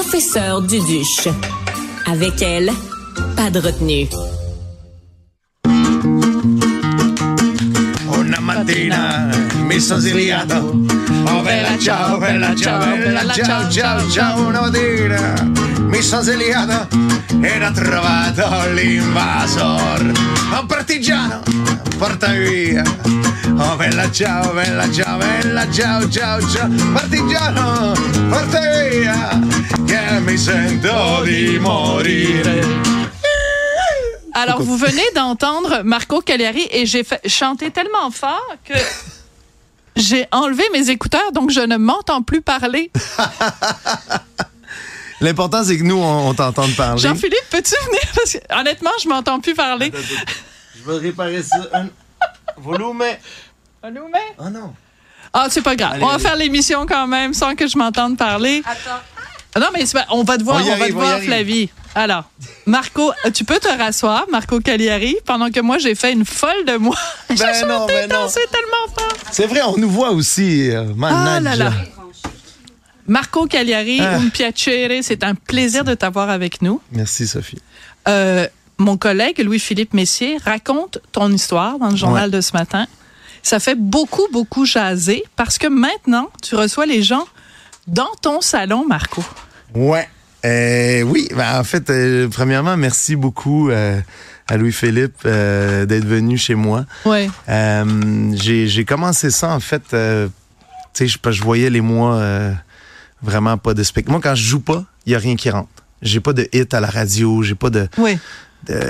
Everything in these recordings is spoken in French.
professeur Duduche. Avec elle, pas de retenue. Una mattina mi sono svegliato. Oh ciao, bella ciao, bella ciao, ciao, ciao. Una mattina mi sono svegliato ed ho trovato l'invasor. Un partigiano, porta via. Oh bella ciao, bella ciao, bella ciao, ciao, ciao. Partigiano, porta via. Che mi sento di morire. Alors, vous venez d'entendre Marco Cagliari et j'ai fait- chanté tellement fort que j'ai enlevé mes écouteurs, donc je ne m'entends plus parler. L'important, c'est que nous, on, on t'entende parler. Jean-Philippe, peux-tu venir? Parce que, honnêtement, je m'entends plus parler. Je vais réparer ça. Un... Volume. Allô, mais? Oh non. Ah, c'est pas grave. Allez, on va allez. faire l'émission quand même sans que je m'entende parler. Attends. Ah Non, mais c'est pas- on va te voir, On on, va te on voir. Flavie. Alors, Marco, euh, tu peux te rasseoir, Marco Cagliari, pendant que moi, j'ai fait une folle de moi. j'ai Ben non, chanté, ben non. dansé tellement fort. C'est vrai, on nous voit aussi. euh, Ah là là. Marco Cagliari, Ah. un piacere, c'est un plaisir de t'avoir avec nous. Merci, Sophie. Euh, mon collègue Louis-Philippe Messier raconte ton histoire dans le journal de ce matin. Ça fait beaucoup, beaucoup jaser parce que maintenant, tu reçois les gens dans ton salon, Marco. Ouais. Euh, oui, ben, en fait, euh, premièrement, merci beaucoup euh, à Louis-Philippe euh, d'être venu chez moi. Ouais. J'ai commencé ça, en fait, tu sais, je, je voyais les mois vraiment pas de spectacle. Moi, quand je joue pas, il y a rien qui rentre. J'ai pas de hit à la radio, j'ai pas de... Oui.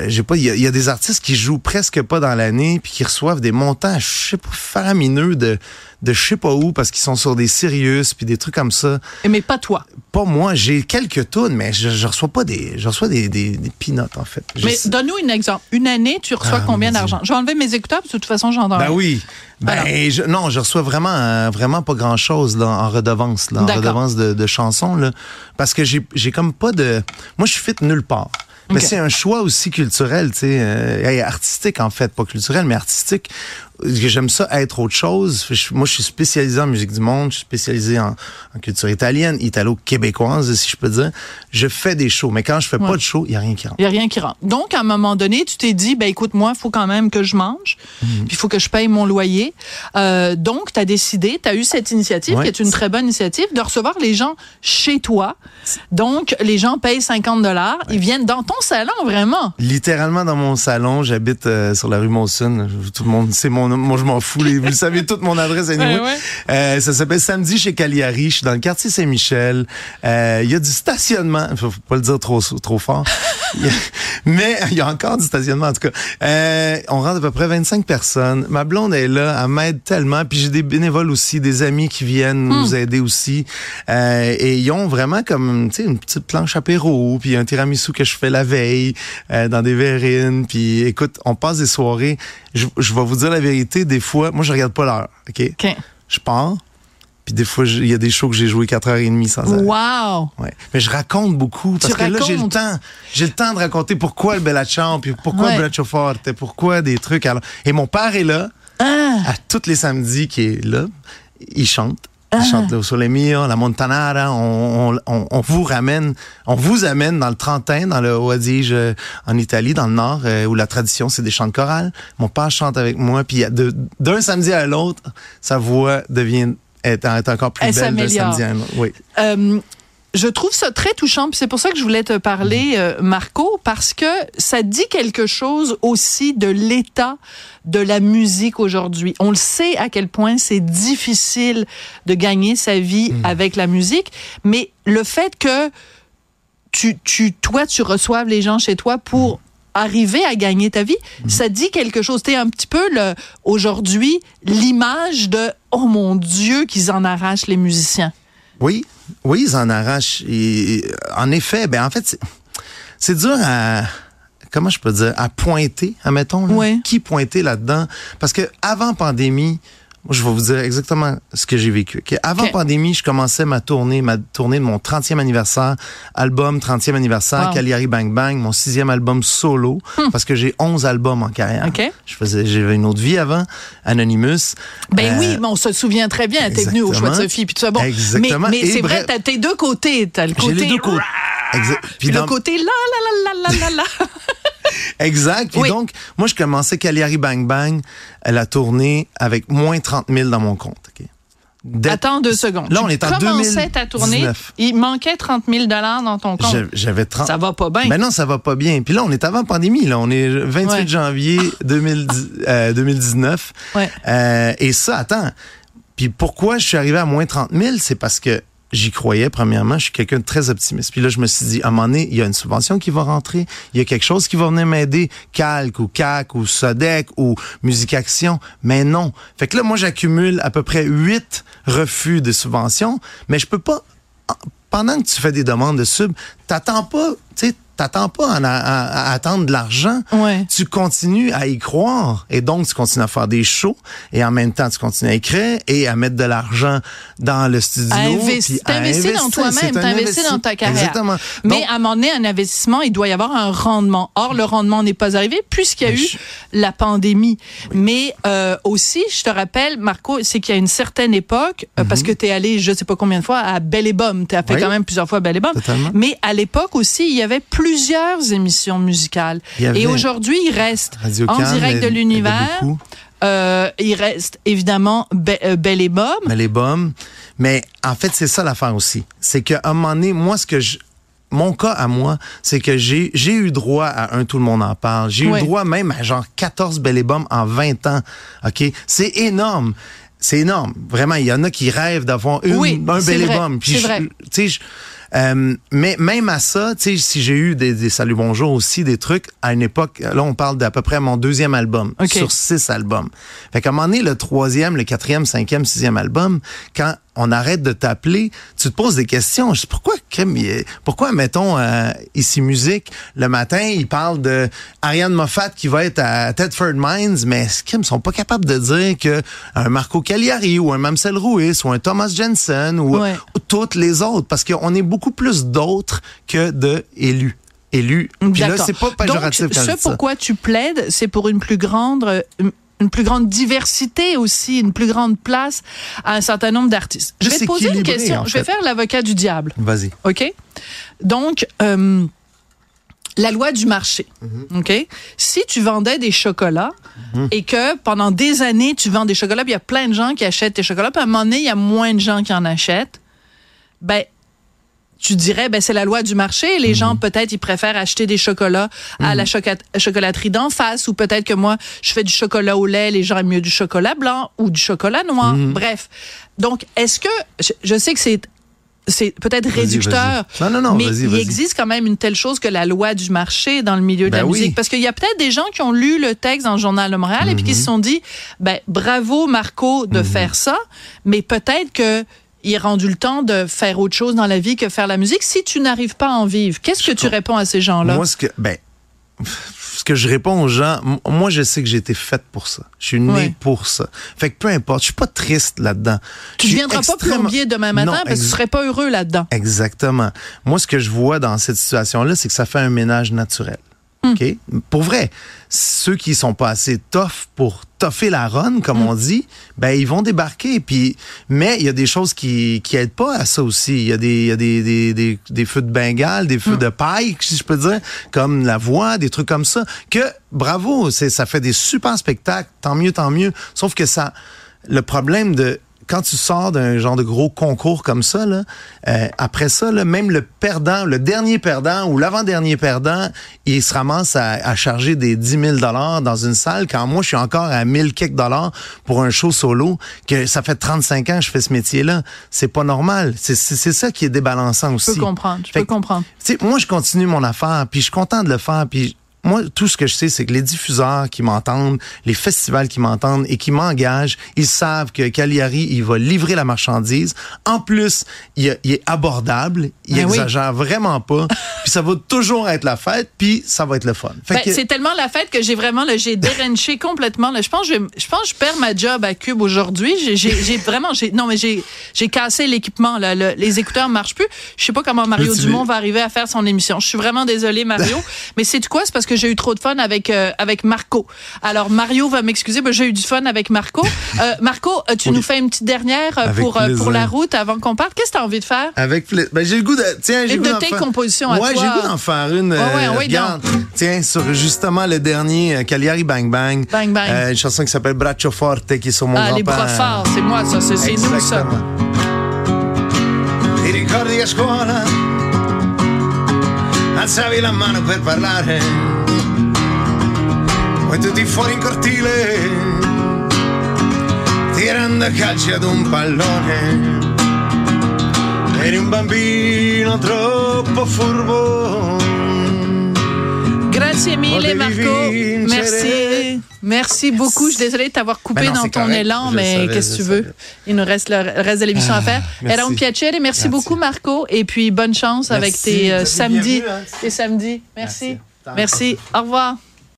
J'ai pas il y, a- il y a des artistes qui jouent presque pas dans l'année puis qui reçoivent des montants je sais pas faramineux de de je sais pas où parce qu'ils sont sur des Sirius puis des trucs comme ça Mais pas toi. pas moi j'ai quelques tunes mais je, je reçois pas des je reçois des des, des peanuts en fait Je Mais sais- donne-nous un exemple. Une année, tu reçois Ah, combien d'argent? Je vais enlever mes écouteurs parce que de toute façon, j'entends. ben rien. oui ben je- non je reçois vraiment euh, vraiment pas grand chose en redevance là, en redevance de, de chansons là parce que j'ai j'ai comme pas de moi je suis fit nulle part mais c'est un choix aussi culturel, tu sais, euh, artistique en fait, pas culturel, mais artistique. J'aime ça être autre chose. Moi, je suis spécialisé en musique du monde, je suis spécialisé en, en culture italienne, italo-québécoise, si je peux dire. Je fais des shows, mais quand je fais Ouais. pas de show, il y a rien qui rentre. Il n'y a rien qui rentre. Donc, à un moment donné, tu t'es dit, ben écoute, moi, il faut quand même que je mange, Mhm. puis il faut que je paye mon loyer. Euh, donc, tu as décidé, tu as eu cette initiative, Ouais. qui est une très bonne initiative, de recevoir les gens chez toi. Donc, les gens payent 50 dollars, ils viennent dans ton salon, vraiment. Littéralement dans mon salon, j'habite euh, sur la rue Monson. Tout le monde, c'est mon, moi je m'en fous. les- vous savez toute mon adresse. anyway. Ouais, ouais. Euh, ça s'appelle Samedi chez Cagliari. Je suis dans le quartier Saint-Michel. Euh, Il y a du stationnement. Faut, pas le dire trop trop fort. Il Mais il y a encore du stationnement en tout cas. Euh, on rentre à peu près 25 personnes. Ma blonde est là, elle m'aide tellement. Puis j'ai des bénévoles aussi, des amis qui viennent nous aider aussi. Euh, et ils ont vraiment comme tu sais une petite planche apéro, puis un tiramisu que je fais la veille euh, dans des verrines. Puis écoute, on passe des soirées. Je, je vais vous dire la vérité, des fois, moi je regarde pas l'heure, ok? OK. Je pars. Puis des fois, il y a des shows que j'ai joué 4h30 sans arrêt. Wow! Ouais. Mais je raconte beaucoup parce Tu que là j'ai le temps. J'ai le temps de raconter pourquoi le Bella Ciao, puis pourquoi Ouais. le Braccio Forte, pourquoi des trucs. Alors, et mon père est là Ah! à tous les samedis qui est là. Il chante. Il Ah. chante le Sole Mio, la Montanara. On, on, on, on vous ramène, on vous amène dans le Trentin, dans le Haut Adige, euh, en Italie, dans le Nord, euh, où la tradition c'est des chants de chorale. Mon père chante avec moi, puis d'un samedi à l'autre, sa voix devient est, est encore plus Elle belle s'améliore. samedi. Oui. Euh, je trouve ça très touchant, puis c'est pour ça que je voulais te parler, euh, Marco, parce que ça dit quelque chose aussi de l'état de la musique aujourd'hui. On le sait à quel point c'est difficile de gagner sa vie avec la musique, mais le fait que tu, tu, toi, tu reçoives les gens chez toi pour arriver à gagner ta vie, ça dit quelque chose. T'es un petit peu le aujourd'hui l'image de oh mon Dieu qu'ils en arrachent les musiciens. Oui, oui, ils en arrachent. Et, en effet, ben en fait, c'est- dur à comment je peux dire à pointer, admettons, là, Ouais. qui pointer là-dedans, parce que avant pandémie, Moi, je vais vous dire exactement ce que j'ai vécu. Avant pandémie, je commençais ma tournée, ma tournée de mon 30e anniversaire, album 30e anniversaire, Wow. Cagliari Bang Bang, mon sixième album solo, parce que j'ai 11 albums en carrière. Hmm. Ok. Je faisais, j'avais une autre vie avant, Anonymous. Ben Euh, oui, mais on se souvient très bien. T'es venu au choix de. Sophie, puis tout ça. Bon, Exactement. Mais, c'est vrai, t'as tes deux côtés. T'as le J'ai côté. les deux côtés. Puis le dans- côté la la la la la la. Exact. Puis Oui. donc, moi, je commençais Cagliari Bang Bang, euh, la tournée avec moins 30 000 dans mon compte. Attends deux secondes. Là, on est en commençais ta tournée. 2019. Il manquait 30 000 dans ton compte. J'avais- J'avais 30. Ça va pas bien. Ben non, ça va pas bien. Puis là, on est avant pandémie. Là, on est 28 Ouais. janvier 2010 euh, 2019. Ouais. Euh, et ça, attends. Puis pourquoi je suis arrivé à moins 30 000, c'est parce que j'y croyais, premièrement. Je suis quelqu'un de très optimiste. Puis là, je me suis dit, à un moment donné, il y a une subvention qui va rentrer. Il y a quelque chose qui va venir m'aider. Calque ou CAC ou Sodec ou Musique Action. Mais non. Fait que là, moi, j'accumule à peu près huit refus de subventions. Mais je peux pas pendant que tu fais des demandes de sub, t'attends pas, tu sais, t'attends pas à, à- à attendre de l'argent. Ouais. Tu continues à y croire et donc tu continues à faire des shows et en même temps tu continues à écrire et à mettre de l'argent dans le studio. T'investis dans toi-même, t'investis investi- dans ta carrière. Exactement. Mais Donc, à un moment donné, un investissement, il doit y avoir un rendement. Or, le rendement n'est pas arrivé puisqu'il y a eu la pandémie. Mais euh, aussi, je te rappelle, Marco, c'est qu'il y a une certaine époque, euh, parce que tu es allé, je sais pas combien de fois, à Belle et Bomme. Tu as fait Mhm. Oui. quand même plusieurs fois Belle et Bomme. Totalement. Mais à l'époque aussi, il y avait plusieurs émissions musicales. Et aujourd'hui, il reste en direct de l'univers. Euh, il reste évidemment Be- euh, Belle et Bomme. mais les bombes. Mais en fait, c'est ça l'affaire aussi. C'est qu'à un moment donné, moi, ce que je. Mon cas à moi, c'est que j'ai eu droit à un Tout le monde en parle. J'ai eu droit même à genre 14 belles et bombes en 20 ans. OK? C'est énorme. C'est énorme. Vraiment, il y en a qui rêvent d'avoir une, Oui, un c'est bel et bombe. Puis c'est je- vrai. tu sais, euh, mais même à ça, tu sais, si j'ai eu des, des saluts bonjour aussi, des trucs, à une époque, là, on parle d'à peu près mon deuxième album OK. sur six albums. Fait qu'à un moment donné, le troisième, le quatrième, cinquième, sixième album, quand on arrête de t'appeler, tu te poses des questions. Je sais pourquoi, pourquoi, mettons, euh, ici musique, le matin, ils parlent de Ariane Moffat qui va être à Tedford Mines, mais crème, ils sont pas capables de dire que un Marco Cagliari ou un Mamsel Ruiz ou un Thomas Jensen ou, Ouais. ou toutes les autres, parce qu'on est beaucoup plus d'autres que de élus. Élus. Puis là, c'est pas péjoratif Donc, ce dis ça. pourquoi tu plaides, c'est pour une plus grande euh, une plus grande diversité aussi, une plus grande place à un certain nombre d'artistes. Je vais te poser une question. en Je vais faire l'avocat du diable. Vas-y. OK? Donc, euh, la loi du marché. Mhm. OK? Si tu vendais des chocolats et que pendant des années, tu vends des chocolats, puis il y a plein de gens qui achètent tes chocolats, puis à un moment donné, il y a moins de gens qui en achètent, ben, tu dirais, ben, c'est la loi du marché. Les gens, peut-être, ils préfèrent acheter des chocolats à la choca- chocolaterie d'en face, ou peut-être que moi, je fais du chocolat au lait, les gens aiment mieux du chocolat blanc ou du chocolat noir. Bref. Donc, est-ce que, je, je sais que c'est, c'est peut-être réducteur. Non, non, non, mais il existe quand même une telle chose que la loi du marché dans le milieu de Ben la oui. musique. Parce qu'il y a peut-être des gens qui ont lu le texte dans le Journal de Montréal et puis qui Mhm. se sont dit, ben, bravo Marco de faire ça, mais peut-être que il est rendu le temps de faire autre chose dans la vie que faire la musique. Si tu n'arrives pas à en vivre, qu'est-ce que tu réponds à ces gens-là? Moi, ce que, ben, ce que je réponds aux gens, moi, je sais que j'ai été faite pour ça. Je suis né Ouais. pour ça. Fait que peu importe, je suis pas triste là-dedans. tu ne suis viendras pas plombier demain matin Non, parce que tu serais pas heureux là-dedans. Exactement. Moi, ce que je vois dans cette situation-là, c'est que ça fait un ménage naturel. Hmm. OK? Pour vrai, ceux qui sont pas assez tough pour toffer la run, comme Hmm. on dit, ben ils vont débarquer. Puis, mais il y a des choses qui qui aident pas à ça aussi. Il y a des y a des, des, des, des feux de Bengale, des feux Hmm. de paille, si je peux dire, comme la voix, des trucs comme ça. Que bravo, c'est ça fait des super spectacles. Tant mieux, tant mieux. Sauf que ça, le problème de quand tu sors d'un genre de gros concours comme ça, là, euh, après ça, là, même le perdant, le dernier perdant ou l'avant-dernier perdant, il se ramasse à, à charger des 10 000 dollars dans une salle quand moi, je suis encore à 1000 quelques dollars pour un show solo, que ça fait 35 ans que je fais ce métier-là. C'est pas normal. C'est c'est- c'est ça qui est débalançant aussi. Je peux comprendre. Je Fait peux que, comprendre. moi, je continue mon affaire, puis je suis content de le faire, puis moi, tout ce que je sais, c'est que les diffuseurs qui m'entendent, les festivals qui m'entendent et qui m'engagent, ils savent que Cagliari, il va livrer la marchandise. En plus, il, il est abordable, il Ben oui. exagère vraiment pas. Puis ça va toujours être la fête, puis ça va être le fun. Ben, que- C'est tellement la fête que j'ai vraiment, j'ai déranché complètement. Là. Je pense, que je, je pense, que je perds ma job à Cube aujourd'hui. J'ai, vraiment, non mais j'ai, j'ai cassé l'équipement. Le- les écouteurs marchent plus. Je sais pas comment Mario Dumont va arriver à faire son émission. Je suis vraiment désolée, Mario. mais c'est quoi? C'est parce que j'ai eu trop de fun avec euh, avec Marco. Alors Mario va m'excuser, mais j'ai eu du fun avec Marco. Euh, Marco, euh, tu Oui. nous fais une petite dernière euh, pour pour la route avant qu'on parte. Qu'est-ce que tu as envie de faire? Avec. Ben, j'ai le goût de. Tiens, j'ai de tes compositions à ouais, toi. j'ai le goût d'en faire une. Ouais, regarde. Tiens, sur justement le dernier, Cagliari Bang Bang. Bang Bang. Une chanson qui s'appelle Braccio Forte, qui est sur mon Ah, les bras forts, c'est moi ça, c'est, nous ça. Ti ricordi a scuola? Alzavi la mano per parlare. Poi tutti fuori in cortile? Tirando a calci ad un pallone. Eri un bambino troppo furbo. Grazie mille, Volevi Marco. Merci. Merci beaucoup. Je suis désolée de t'avoir coupé Ben non, dans ton correct. élan, Je mais qu'est-ce que tu veux? savais. Il nous reste le reste de l'émission à faire. merci. Era un piacere. Merci, Merci. beaucoup, Marco. Et puis, bonne chance avec tes euh, samedis. hein. Tes samedis. Merci. Merci. Merci. Au revoir.